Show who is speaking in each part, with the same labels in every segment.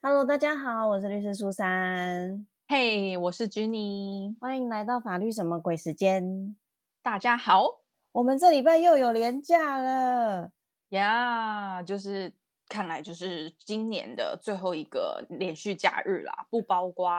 Speaker 1: Hello，大家好，我是律师苏珊。
Speaker 2: 嘿，我是 Jenny，
Speaker 1: 欢迎来到法律什么鬼时间。
Speaker 2: 大家好
Speaker 1: 我们这礼拜又有连假了，
Speaker 2: 呀就是看来就是今年的最后一个连续假日啦，不包括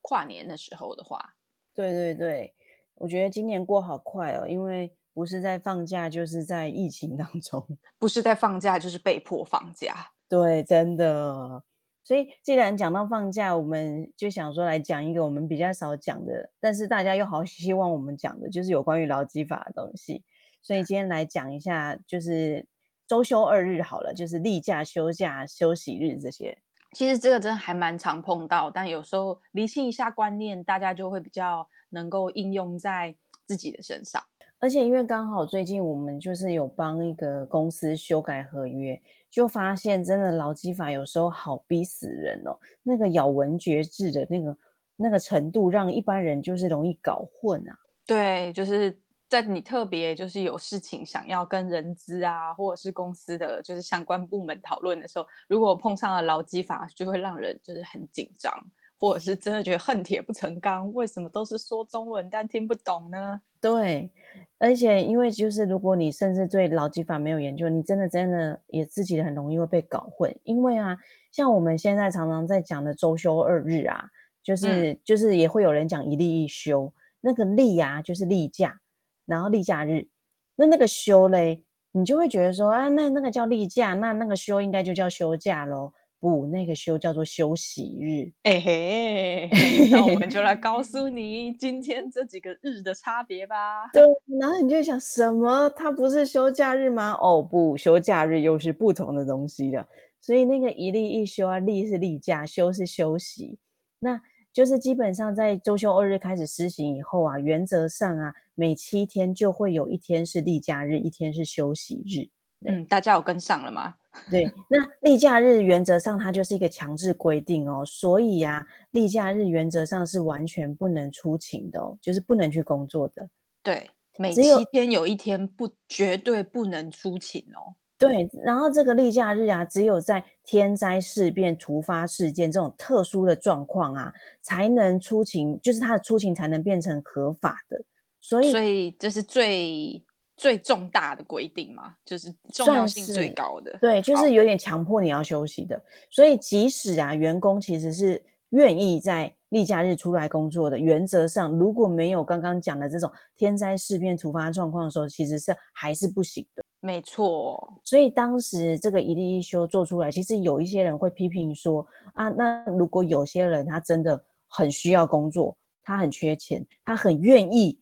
Speaker 2: 跨年的时候的话，
Speaker 1: 对对对，我觉得今年过好快哦，因为不是在放假，就是在疫情当中。
Speaker 2: 不是在放假就是被迫放假。
Speaker 1: 对，真的。所以既然讲到放假，我们就想说来讲一个我们比较少讲的，但是大家又好希望我们讲的，就是有关于劳基法的东西。所以今天来讲一下，就是周休二日好了，就是例假、休假、休息日这些。
Speaker 2: 其实这个真的还蛮常碰到，但有时候厘清一下观念，大家就会比较能够应用在自己的身上。
Speaker 1: 而且因为刚好最近我们就是有帮一个公司修改合约，就发现真的劳基法有时候好逼死人哦，那个咬文嚼字的那个那个程度，让一般人就是容易搞混啊。
Speaker 2: 对，就是在你特别就是有事情想要跟人资啊，或者是公司的就是相关部门讨论的时候，如果碰上了劳基法，就会让人就是很紧张，或者是真的觉得恨铁不成钢，为什么都是说中文但听不懂呢？
Speaker 1: 对，而且因为就是如果你甚至对劳基法没有研究，你真的真的也自己很容易会被搞混。因为啊，像我们现在常常在讲的周休二日啊，就是、就是也会有人讲一例一休，那个例啊就是例假，然后例假日，那那个休嘞，你就会觉得说啊，那那个叫例假，那那个休应该就叫休假喽。不，那个休叫做休息日。
Speaker 2: 哎嘿，那我们就来告诉你今天这几个日的差别吧。
Speaker 1: 对，然后你就想什么？它不是休假日吗？哦，不，休假日又是不同的东西的。所以那个一例一休啊，例是例假，休是休息。那就是基本上在周休二日开始施行以后啊，原则上啊，每七天就会有一天是例假日，一天是休息日。
Speaker 2: 嗯，大家有跟上了吗？
Speaker 1: 对，那例假日原则上它就是一个强制规定哦，所以呀、例假日原则上是完全不能出勤的哦，就是不能去工作的。
Speaker 2: 对，每七天有一天不绝对不能出勤哦。
Speaker 1: 对，然后这个例假日啊，只有在天灾事变、突发事件这种特殊的状况啊，才能出勤，就是它的出勤才能变成合法的。所以，
Speaker 2: 所以这是最最重大的规定嘛，就是重要性最高的。
Speaker 1: 对，就是有点强迫你要休息的。所以，即使啊，员工其实是愿意在例假日出来工作的，原则上如果没有刚刚讲的这种天灾事变、突发状况的时候，其实是还是不行的。
Speaker 2: 没错，
Speaker 1: 所以当时这个一例一休做出来，其实有一些人会批评说啊，那如果有些人他真的很需要工作，他很缺钱，他很愿意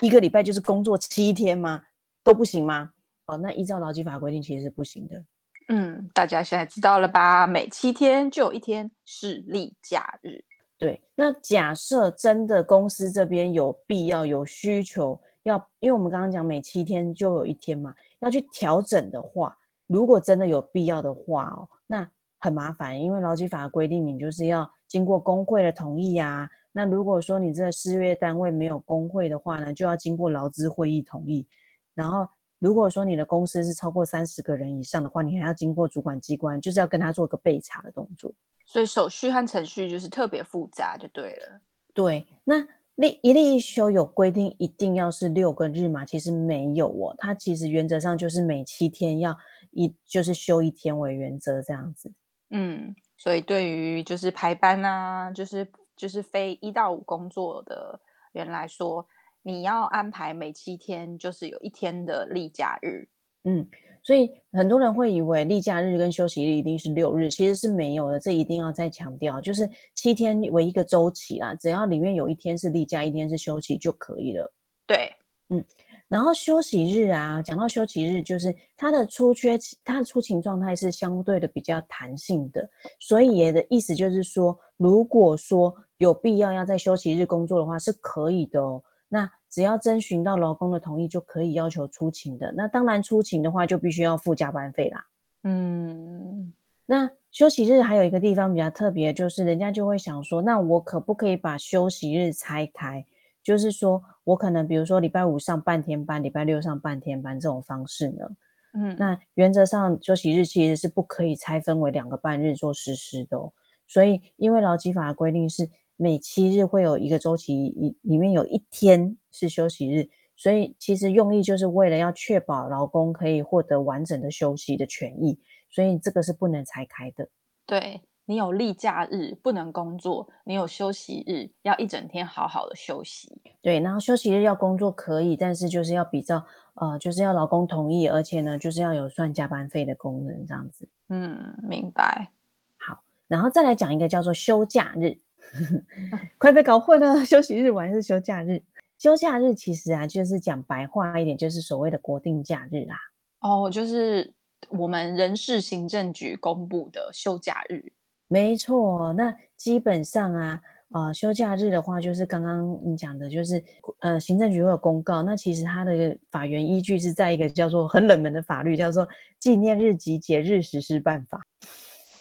Speaker 1: 一个礼拜就是工作七天吗？都不行吗？哦，那依照劳基法规定其实是不行的。
Speaker 2: 嗯，大家现在知道了吧？每七天就有一天是例假日。
Speaker 1: 对，那假设真的公司这边有必要、有需求要，因为我们刚刚讲每七天就有一天嘛，要去调整的话，如果真的有必要的话哦，那很麻烦，因为劳基法规定你就是要经过工会的同意啊。那如果说你这个事业单位没有工会的话呢，就要经过劳资会议同意。然后如果说你的公司是超过三十个人以上的话，你还要经过主管机关，就是要跟他做个备查的动作。
Speaker 2: 所以手续和程序就是特别复杂，就对了。
Speaker 1: 对，那例一例一休有规定一定要是六个日嘛？其实没有哦，它其实原则上就是每七天要一就是休一天为原则这样子。
Speaker 2: 嗯，所以对于就是排班啊，就是就是非一到五工作的人来说，你要安排每七天就是有一天的例假日。
Speaker 1: 嗯，所以很多人会以为例假日跟休息日一定是六日，其实是没有的。这一定要再强调，就是七天为一个周期啦，只要里面有一天是例假，一天是休息就可以了。
Speaker 2: 对，嗯
Speaker 1: 然后休息日啊，讲到休息日，就是它的出缺期，它的出勤状态是相对的比较弹性的，所以也的意思就是说，如果说有必要要在休息日工作的话，是可以的哦。那只要征询到劳工的同意，就可以要求出勤的。那当然出勤的话，就必须要付加班费啦。
Speaker 2: 嗯，
Speaker 1: 那休息日还有一个地方比较特别，就是人家就会想说，那我可不可以把休息日拆开？就是说我可能比如说礼拜五上半天班，礼拜六上半天班这种方式呢？
Speaker 2: 嗯，
Speaker 1: 那原则上休息日其实是不可以拆分为两个半日做实施的哦。所以因为劳基法的规定是每七日会有一个周期，里里面有一天是休息日，所以其实用意就是为了要确保劳工可以获得完整的休息的权益，所以这个是不能拆开的。
Speaker 2: 对。你有例假日不能工作，你有休息日要一整天好好的休息。
Speaker 1: 对，然后休息日要工作可以，但是就是要比较呃，就是要劳工同意，而且呢，就是要有算加班费的功能这样子。
Speaker 2: 嗯，明白。
Speaker 1: 好，然后再来讲一个叫做休假日，快被搞混了，休息日还是休假日？休假日其实啊，就是讲白话一点，就是所谓的国定假日啦。
Speaker 2: 哦，就是我们人事行政局公布的休假日。
Speaker 1: 没错，那基本上啊，呃，休假日的话，就是刚刚你讲的，就是呃，行政局会有公告。那其实它的法源依据是在一个叫做很冷门的法律，叫做《纪念日及节日实施办法》。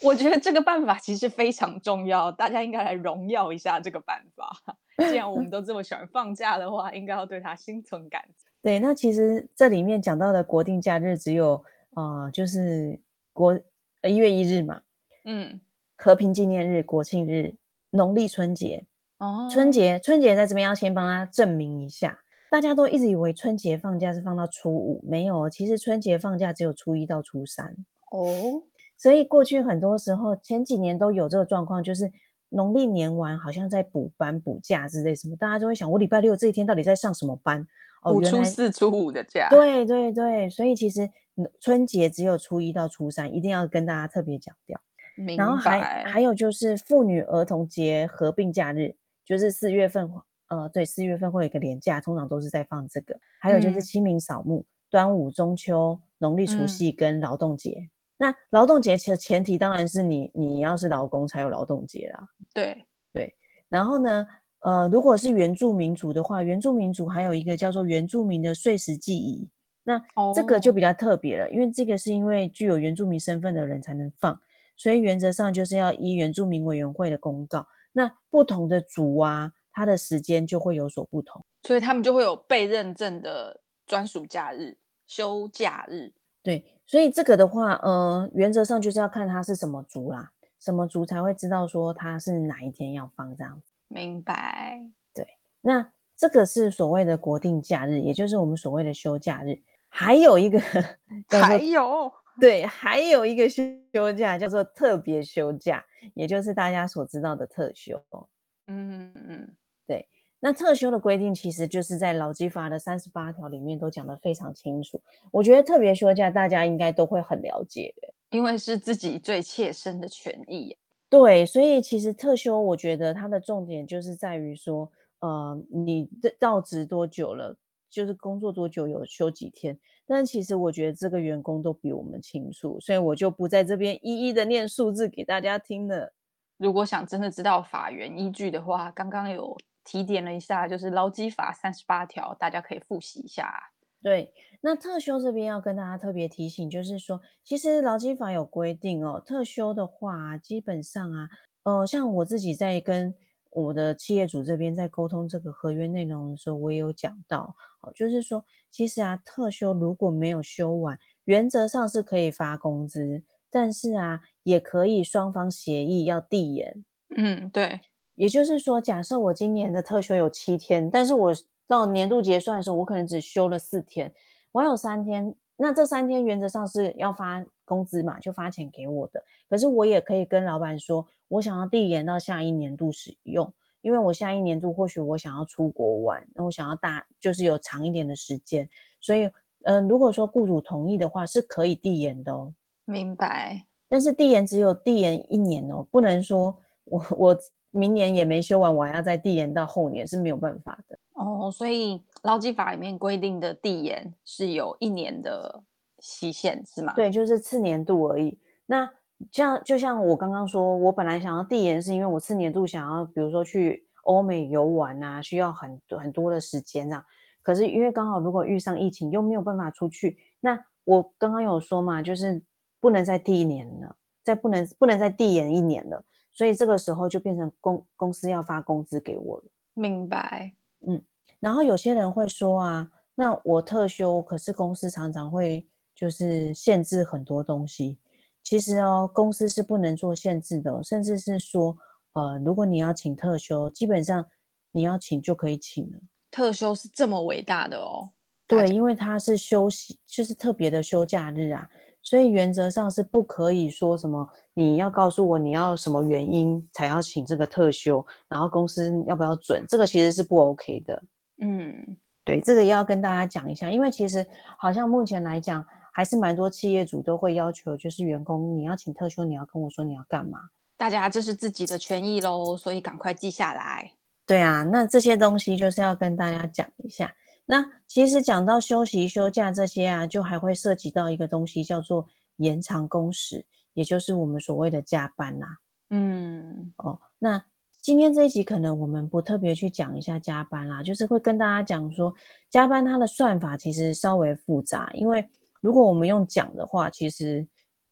Speaker 2: 我觉得这个办法其实非常重要，大家应该来荣耀一下这个办法。既然我们 都这么喜欢放假的话，应该要对它心存感激。
Speaker 1: 对，那其实这里面讲到的国定假日只有呃，就是国一月一日嘛，嗯。和平纪念日、国庆日、农历春节哦，春节春节在这边要先帮他证明一下，大家都一直以为春节放假是放到初五，没有，其实春节放假只有初一到初三哦。所以过去很多时候前几年都有这个状况，就是农历年完好像在补班补假之类什么，大家就会想我礼拜六这一天到底在上什么班？
Speaker 2: 哦，初四初五的假。
Speaker 1: 对对对，所以其实春节只有初一到初三，一定要跟大家特别讲掉。然后还还有就是妇女儿童节合并假日，就是四月份，呃，对，四月份会有一个年假，通常都是在放这个。还有就是清明扫墓、端午、中秋、农历除夕跟劳动节。那劳动节前前提当然是你你要是劳工才有劳动节啦。
Speaker 2: 对
Speaker 1: 对。然后呢，呃，如果是原住民族的话，原住民族还有一个叫做原住民的岁时记忆，那这个就比较特别了，因为这个是因为具有原住民身份的人才能放。所以原则上就是要依原住民委员会的公告，那不同的族啊，它的时间就会有所不同，
Speaker 2: 所以他们就会有被认证的专属假日、休假日。
Speaker 1: 对，所以这个的话，呃，原则上就是要看它是什么族啦，什么族才会知道说它是哪一天要放这样子。
Speaker 2: 明白。
Speaker 1: 对，那这个是所谓的国定假日，也就是我们所谓的休假日。还有一个，
Speaker 2: 还有。
Speaker 1: 对，还有一个休假叫做特别休假，也就是大家所知道的特休。嗯嗯，对。那特休的规定其实就是在劳基法的三十八条里面都讲得非常清楚。我觉得特别休假大家应该都会很了解的，
Speaker 2: 因为是自己最切身的权益。
Speaker 1: 对，所以其实特休，我觉得它的重点就是在于说，呃，你的到职多久了？就是工作多久有休几天，但其实我觉得这个员工都比我们清楚，所以我就不在这边一一的念数字给大家听了。
Speaker 2: 如果想真的知道法源依据的话，刚刚有提点了一下，就是劳基法三十八条，大家可以复习一下。
Speaker 1: 对，那特休这边要跟大家特别提醒，就是说，其实劳基法有规定哦，特休的话，基本上啊，呃，像我自己在跟。我的企业主这边在沟通这个合约内容的时候，我也有讲到，哦，就是说，其实啊，特休如果没有休完，原则上是可以发工资，但是啊，也可以双方协议要递延。
Speaker 2: 嗯，对，
Speaker 1: 也就是说，假设我今年的特休有七天，但是我到年度结算的时候，我可能只休了四天，我有三天，那这三天原则上是要发工资嘛，就发钱给我的，可是我也可以跟老板说。我想要递延到下一年度使用，因为我下一年度或许我想要出国玩，那我想要大就是有长一点的时间，所以，嗯，如果说雇主同意的话，是可以递延的哦。
Speaker 2: 明白。
Speaker 1: 但是递延只有递延一年哦，不能说我我明年也没修完，我还要再递延到后年是没有办法的
Speaker 2: 哦。所以劳基法里面规定的递延是有一年的期限，是吗？
Speaker 1: 对，就是次年度而已。那像就像我刚刚说，我本来想要递延，是因为我次年度想要，比如说去欧美游玩啊，需要很多很多的时间啊。可是因为刚好如果遇上疫情，又没有办法出去，那我刚刚有说嘛，就是不能再递一年了，再不能不能再递延一年了，所以这个时候就变成公公司要发工资给我了。
Speaker 2: 明白，
Speaker 1: 嗯。然后有些人会说啊，那我特休，可是公司常常会就是限制很多东西。其实哦，公司是不能做限制的，甚至是说，呃，如果你要请特休，基本上你要请就可以请了。
Speaker 2: 特休是这么伟大的哦。
Speaker 1: 对，因为它是休息，就是特别的休假日啊，所以原则上是不可以说什么你要告诉我你要什么原因才要请这个特休，然后公司要不要准，这个其实是不 OK 的。
Speaker 2: 嗯，
Speaker 1: 对，这个也要跟大家讲一下，因为其实好像目前来讲，还是蛮多企业主都会要求，就是员工你要请特休，你要跟我说你要干嘛。
Speaker 2: 大家这是自己的权益喽，所以赶快记下来。
Speaker 1: 对啊，那这些东西就是要跟大家讲一下。那其实讲到休息、休假这些啊，就还会涉及到一个东西，叫做延长工时，也就是我们所谓的加班呐。
Speaker 2: 嗯，
Speaker 1: 哦，那今天这一集可能我们不特别去讲一下加班啦，就是会跟大家讲说，加班它的算法其实稍微复杂，因为如果我们用讲的话，其实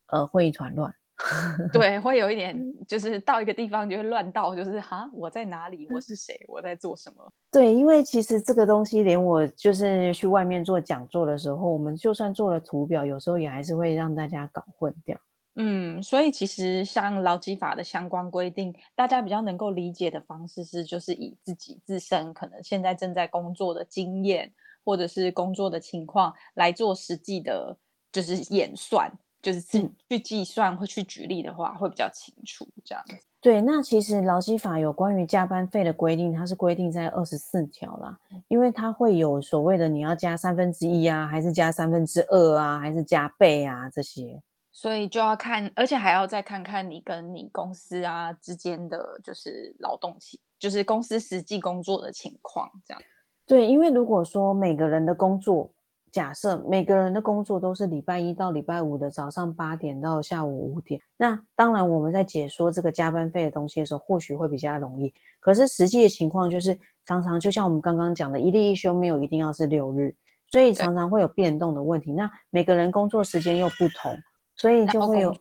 Speaker 1: 呃会一团乱。
Speaker 2: 对，会有一点，就是到一个地方就会乱到，就是哈，我在哪里？我是谁？我在做什么？
Speaker 1: 对，因为其实这个东西，连我就是去外面做讲座的时候，我们就算做了图表，有时候也还是会让大家搞混掉。
Speaker 2: 嗯，所以其实像劳基法的相关规定，大家比较能够理解的方式是，就是以自己自身可能现在正在工作的经验，或者是工作的情况来做实际的，就是演算。就是去去计算或去举例的话，会比较清楚这样子。
Speaker 1: 对，那其实劳基法有关于加班费的规定，它是规定在二十四条啦，因为它会有所谓的你要加三分之一啊，还是加三分之二啊，还是加倍啊这些，
Speaker 2: 所以就要看，而且还要再看看你跟你公司啊之间的就是劳动情，就是公司实际工作的情况这样。
Speaker 1: 对，因为如果说每个人的工作。假设每个人的工作都是礼拜一到礼拜五的早上八点到下午五点，那当然我们在解说这个加班费的东西的时候，或许会比较容易。可是实际的情况就是，常常就像我们刚刚讲的，一例一休没有一定要是六日，所以常常会有变动的问题。那每个人工作时间又不同，所以就会有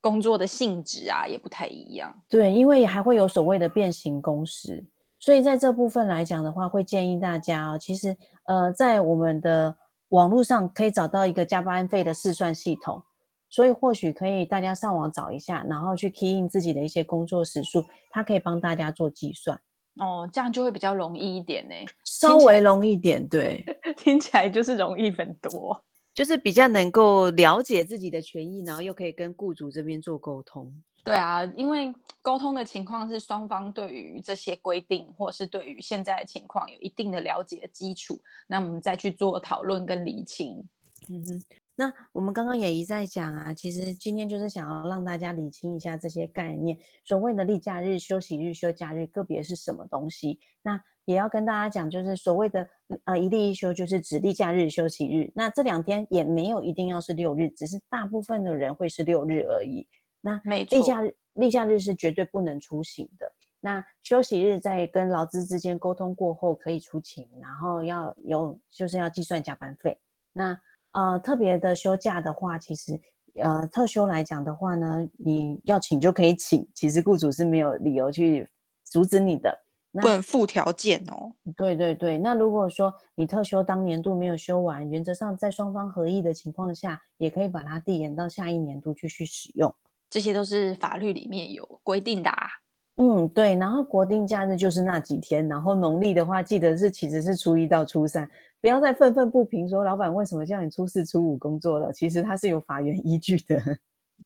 Speaker 2: 工作的性质啊也不太一样。
Speaker 1: 对，因为还会有所谓的变形工时，所以在这部分来讲的话，会建议大家哦，其实呃，在我们的网络上可以找到一个加班费的试算系统，所以或许可以大家上网找一下，然后去 key in 自己的一些工作时数，它可以帮大家做计算。
Speaker 2: 哦，这样就会比较容易一点呢，
Speaker 1: 稍微容易一点，对，
Speaker 2: 听起来就是容易很多，
Speaker 1: 就是比较能够了解自己的权益，然后又可以跟雇主这边做沟通。
Speaker 2: 对啊，因为沟通的情况是双方对于这些规定，或者是对于现在的情况有一定的了解的基础，那我们再去做讨论跟理清。
Speaker 1: 嗯哼，那我们刚刚也一再讲啊，其实今天就是想要让大家理清一下这些概念，所谓的例假日、休息日、休假日个别是什么东西。那也要跟大家讲，就是所谓的呃一例一休，就是指例假日、休息日。那这两天也没有一定要是六日，只是大部分的人会是六日而已。那例假日，例假日是绝对不能出行的。那休息日在跟劳资之间沟通过后可以出勤，然后要有就是要计算加班费。那呃特别的休假的话，其实呃特休来讲的话呢，你要请就可以请，其实雇主是没有理由去阻止你的。
Speaker 2: 不能附条件哦。
Speaker 1: 对对对，那如果说你特休当年度没有休完，原则上在双方合意的情况下，也可以把它递延到下一年度继续使用。
Speaker 2: 这些都是法律里面有规定的啊。
Speaker 1: 嗯，对。然后国定假日就是那几天，然后农历的话，记得是其实是初一到初三，不要再愤愤不平说老板为什么叫你初四、初五工作了。其实它是有法源依据的。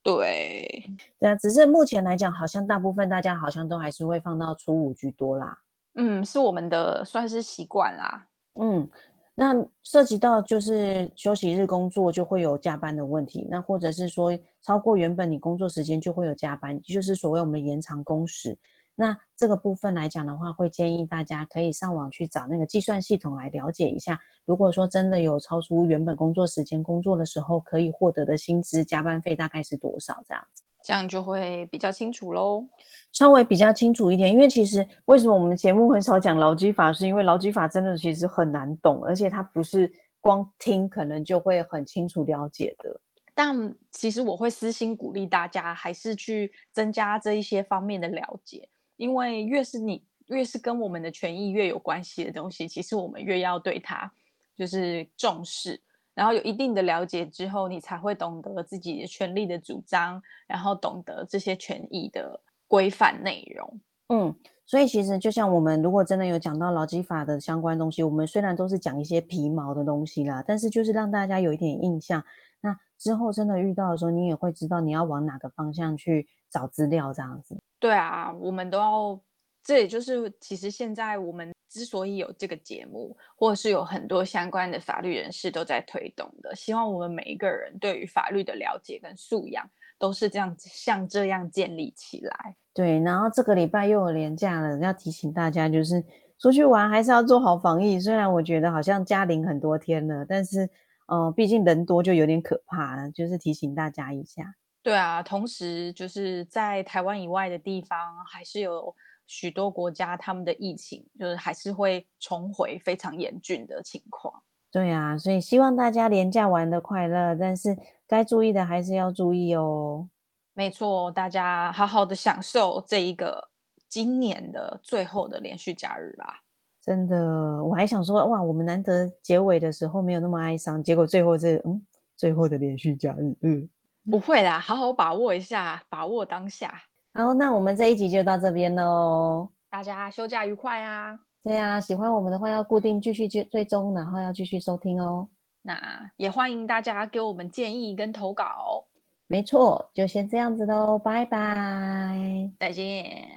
Speaker 2: 对，
Speaker 1: 对啊，只是目前来讲，好像大部分大家好像都还是会放到初五居多啦。
Speaker 2: 嗯，是我们的算是习惯啦。
Speaker 1: 嗯。那涉及到就是休息日工作就会有加班的问题，那或者是说超过原本你工作时间就会有加班，就是所谓我们延长工时。那这个部分来讲的话，会建议大家可以上网去找那个计算系统来了解一下。如果说真的有超出原本工作时间工作的时候，可以获得的薪资加班费大概是多少这样子。
Speaker 2: 这样就会比较清楚喽，
Speaker 1: 稍微比较清楚一点。因为其实为什么我们节目很少讲劳基法，是因为劳基法真的其实很难懂，而且它不是光听可能就会很清楚了解的。
Speaker 2: 但其实我会私心鼓励大家，还是去增加这一些方面的了解，因为越是你越是跟我们的权益越有关系的东西，其实我们越要对它就是重视。然后有一定的了解之后，你才会懂得自己的权利的主张，然后懂得这些权益的规范内容。
Speaker 1: 嗯，所以其实就像我们如果真的有讲到劳基法的相关东西，我们虽然都是讲一些皮毛的东西啦，但是就是让大家有一点印象。那之后真的遇到的时候，你也会知道你要往哪个方向去找资料，这样子。
Speaker 2: 对啊，我们都要，这也就是其实现在我们之所以有这个节目，或者是有很多相关的法律人士都在推动的，希望我们每一个人对于法律的了解跟素养都是这样像这样建立起来。
Speaker 1: 对，然后这个礼拜又有年假了，要提醒大家就是出去玩还是要做好防疫。虽然我觉得好像加零很多天了，但是。嗯，毕竟人多就有点可怕，就是提醒大家一下。
Speaker 2: 对啊，同时就是在台湾以外的地方，还是有许多国家他们的疫情，就是还是会重回非常严峻的情况。
Speaker 1: 对啊，所以希望大家廉价玩的快乐，但是该注意的还是要注意哦。
Speaker 2: 没错，大家好好的享受这一个今年的最后的连续假日吧。
Speaker 1: 真的，我还想说，哇，我们难得结尾的时候没有那么哀伤，结果最后这，嗯，最后的连续假日，嗯，
Speaker 2: 不会啦，好好把握一下，把握当下。
Speaker 1: 好，那我们这一集就到这边喽，
Speaker 2: 大家休假愉快啊！
Speaker 1: 对啊，喜欢我们的话要固定继续追追踪，然后要继续收听哦。
Speaker 2: 那也欢迎大家给我们建议跟投稿。
Speaker 1: 没错，就先这样子喽，拜拜，
Speaker 2: 再见。